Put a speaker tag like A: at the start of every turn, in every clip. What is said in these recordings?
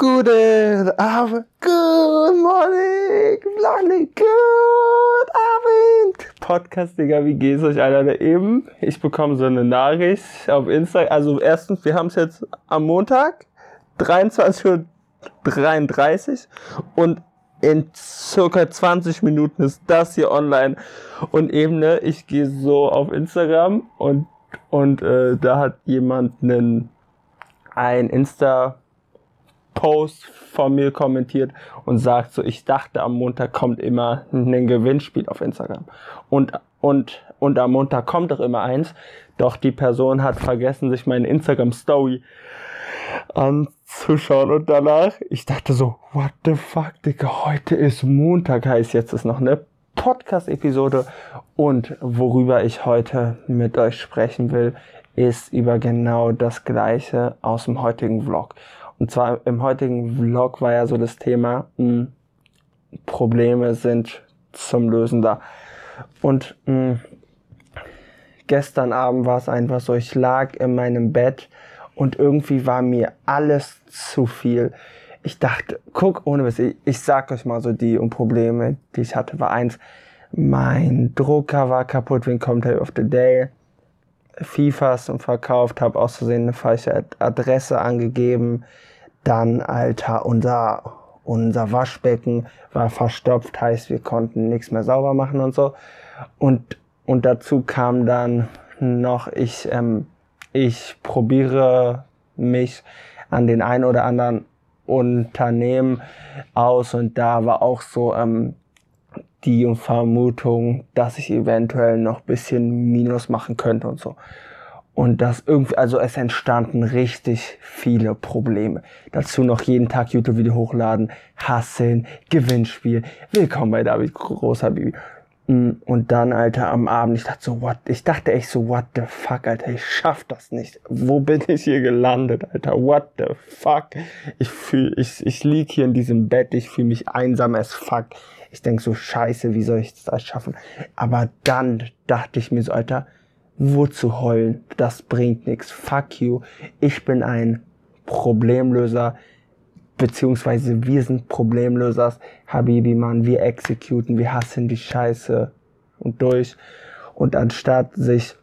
A: Guten Abend, good morning, morning, good Abend. Podcast, Digga, wie geht's euch, Alter? Eben, ich bekomme so eine Nachricht auf Instagram. Also erstens, wir haben es jetzt am Montag, 23.33 Uhr und in circa 20 Minuten ist das hier online. Und eben, ne, ich gehe so auf Instagram und, und äh, da hat jemand einen, ein Insta Post von mir kommentiert und sagt so, ich dachte am Montag kommt immer ein Gewinnspiel auf Instagram. Und, und, und am Montag kommt auch immer eins. Doch die Person hat vergessen, sich meine Instagram Story anzuschauen und danach, ich dachte so, what the fuck, Digga, heute ist Montag, heißt jetzt ist noch eine Podcast-Episode und worüber ich heute mit euch sprechen will, ist über genau das gleiche aus dem heutigen Vlog. Und zwar im heutigen Vlog war ja so das Thema, mh, hm, Probleme sind zum Lösen da. Und mh, hm, gestern Abend war es einfach so, ich lag in meinem Bett und irgendwie war mir alles zu viel. Ich dachte, guck, ohne was, ich, ich sag euch mal so die Probleme, die ich hatte, war eins, mein Drucker war kaputt wegen Content of the Day. FIFAs und verkauft, habe aus Versehen eine falsche Adresse angegeben. Dann, Alter, unser, unser Waschbecken war verstopft, heißt, wir konnten nichts mehr sauber machen und so. Und, und dazu kam dann noch, ich, ähm, ich probiere mich an den ein oder anderen Unternehmen aus und da war auch so ähm, die Vermutung, dass ich eventuell noch bisschen Minus machen könnte und so. Und das irgendwie, also es entstanden richtig viele Probleme. Dazu noch jeden Tag YouTube-Video hochladen, hasseln, Gewinnspiel. Willkommen bei David Großer Baby. Mm, und dann, Alter, am Abend, ich dachte so, what, ich dachte echt so, what the fuck, Alter, ich schaff das nicht. Wo bin ich hier gelandet, Alter? What the fuck? Ich fühl, ich, ich lieg hier in diesem Bett, ich fühle mich einsam as fuck. Ich denk so, scheiße, wie soll ich das schaffen? Aber dann dachte ich mir so, Alter, Wozu heulen? Das bringt nichts. Fuck you. Ich bin ein Problemlöser, beziehungsweise wir sind Problemlösers. Habibi, Mann, wir exekuten, wir hassen die Scheiße und durch. Und anstatt sich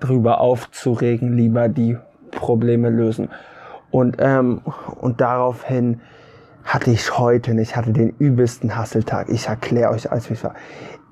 A: drüber aufzuregen, lieber die Probleme lösen. Und, ähm, und daraufhin hatte ich heute nicht, hatte den übelsten Hasseltag. Ich erkläre euch alles, wie es war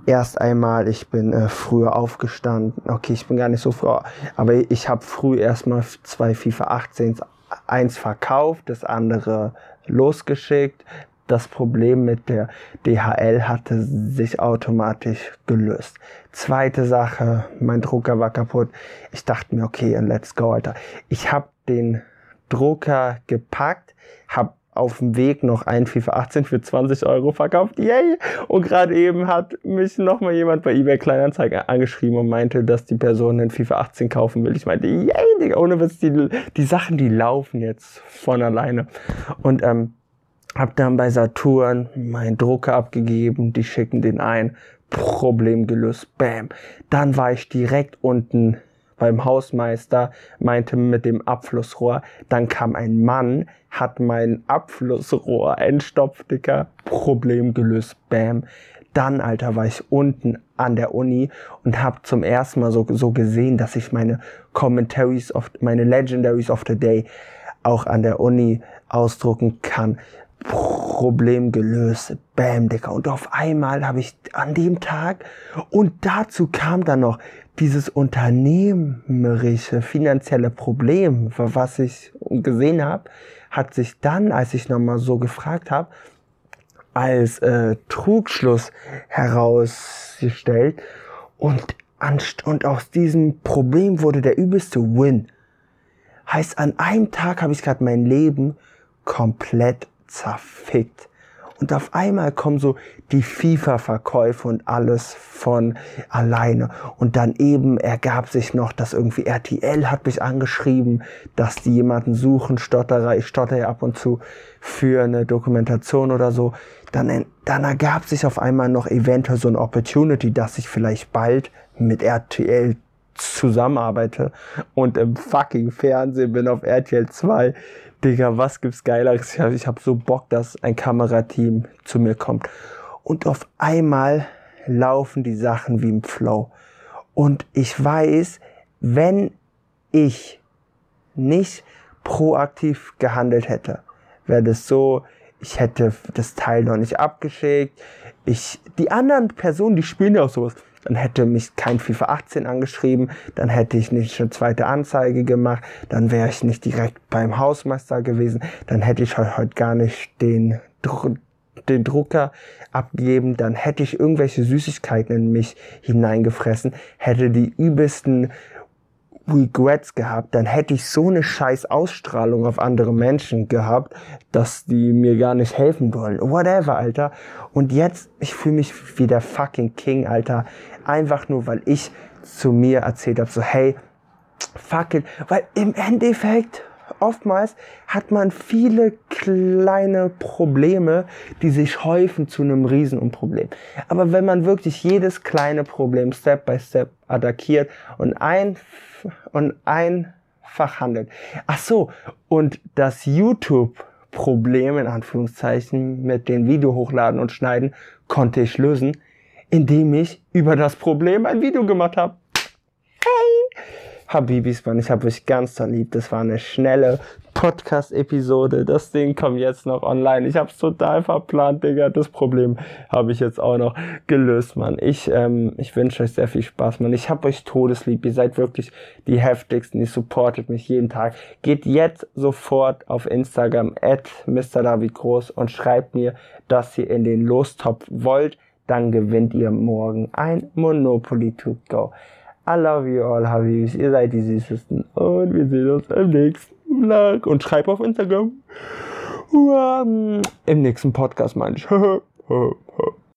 A: erst einmal, ich bin äh, früher aufgestanden. Okay, ich bin gar nicht so früh, aber ich habe früh erstmal zwei FIFA 18 eins verkauft, das andere losgeschickt. Das Problem mit der DHL hatte sich automatisch gelöst. Zweite Sache, mein Drucker war kaputt. Ich dachte mir, okay, let's go, Alter. Ich habe den Drucker gepackt, habe auf dem Weg noch ein FIFA 18 für 20 Euro verkauft. Yay! Und gerade eben hat mich nochmal jemand bei eBay Kleinanzeigen angeschrieben und meinte, dass die Person den FIFA 18 kaufen will. Ich meinte, yay, Digga, ohne Witz, die, die Sachen, die laufen jetzt von alleine. Und ähm, hab dann bei Saturn meinen Drucker abgegeben, die schicken den ein. Problem gelöst, bam. Dann war ich direkt unten beim Hausmeister, meinte mit dem Abflussrohr. Dann kam ein Mann, hat mein Abflussrohr entstopft, Dicker. Problem gelöst, bam. Dann, Alter, war ich unten an der Uni und hab zum ersten Mal so, so gesehen, dass ich meine Commentaries of, meine Legendaries of the Day auch an der Uni ausdrucken kann. Problem gelöst. Bam, Dicker. Und auf einmal habe ich an dem Tag und dazu kam dann noch dieses unternehmerische finanzielle Problem, was ich gesehen habe, hat sich dann, als ich nochmal so gefragt habe, als äh, Trugschluss herausgestellt und, und aus diesem Problem wurde der übelste Win. Heißt, an einem Tag habe ich gerade mein Leben komplett zerfickt. Und auf einmal kommen so die FIFA-Verkäufe und alles von alleine. Und dann eben ergab sich noch, dass irgendwie RTL hat mich angeschrieben, dass die jemanden suchen, Stotterer, ich stotter ja ab und zu für eine Dokumentation oder so. Dann, dann ergab sich auf einmal noch eventuell so eine Opportunity, dass ich vielleicht bald mit RTL zusammenarbeite und im fucking Fernsehen bin auf RTL 2 Digga, was gibt's Geileres? Ich habe hab so Bock, dass ein Kamerateam zu mir kommt. Und auf einmal laufen die Sachen wie im Flow. Und ich weiß, wenn ich nicht proaktiv gehandelt hätte, wäre das so, ich hätte das Teil noch nicht abgeschickt. Ich, die anderen Personen, die spielen ja auch sowas. Dann hätte mich kein FIFA 18 angeschrieben, dann hätte ich nicht eine zweite Anzeige gemacht, dann wäre ich nicht direkt beim Hausmeister gewesen, dann hätte ich heute gar nicht den, den Drucker abgegeben, dann hätte ich irgendwelche Süßigkeiten in mich hineingefressen, hätte die übelsten Regrets gehabt, dann hätte ich so eine scheiß Ausstrahlung auf andere Menschen gehabt, dass die mir gar nicht helfen wollen. Whatever, Alter. Und jetzt, ich fühle mich wie der fucking King, Alter. Einfach nur, weil ich zu mir erzählt habe, so, hey, fuck it. Weil im Endeffekt, oftmals hat man viele kleine Probleme, die sich häufen zu einem Riesenproblem. Aber wenn man wirklich jedes kleine Problem Step by Step attackiert und ein und einfach handelt. Ach so, und das YouTube Problem in Anführungszeichen mit den Video hochladen und schneiden konnte ich lösen, indem ich über das Problem ein Video gemacht habe. Habibis, Mann, ich habe euch ganz da lieb. Das war eine schnelle Podcast-Episode. Das Ding kommt jetzt noch online. Ich habe es total verplant, Digga. Das Problem habe ich jetzt auch noch gelöst, Mann. Ich, ähm, ich wünsche euch sehr viel Spaß, Mann. Ich habe euch todeslieb. Ihr seid wirklich die heftigsten. Ihr supportet mich jeden Tag. Geht jetzt sofort auf Instagram at Mr. David Groß und schreibt mir, dass ihr in den Lostopf wollt. Dann gewinnt ihr morgen ein Monopoly to go. I love you all, Habibs. Ihr seid die süßesten. Und wir sehen uns im nächsten Vlog. Und schreib auf Instagram. Im nächsten Podcast meine ich.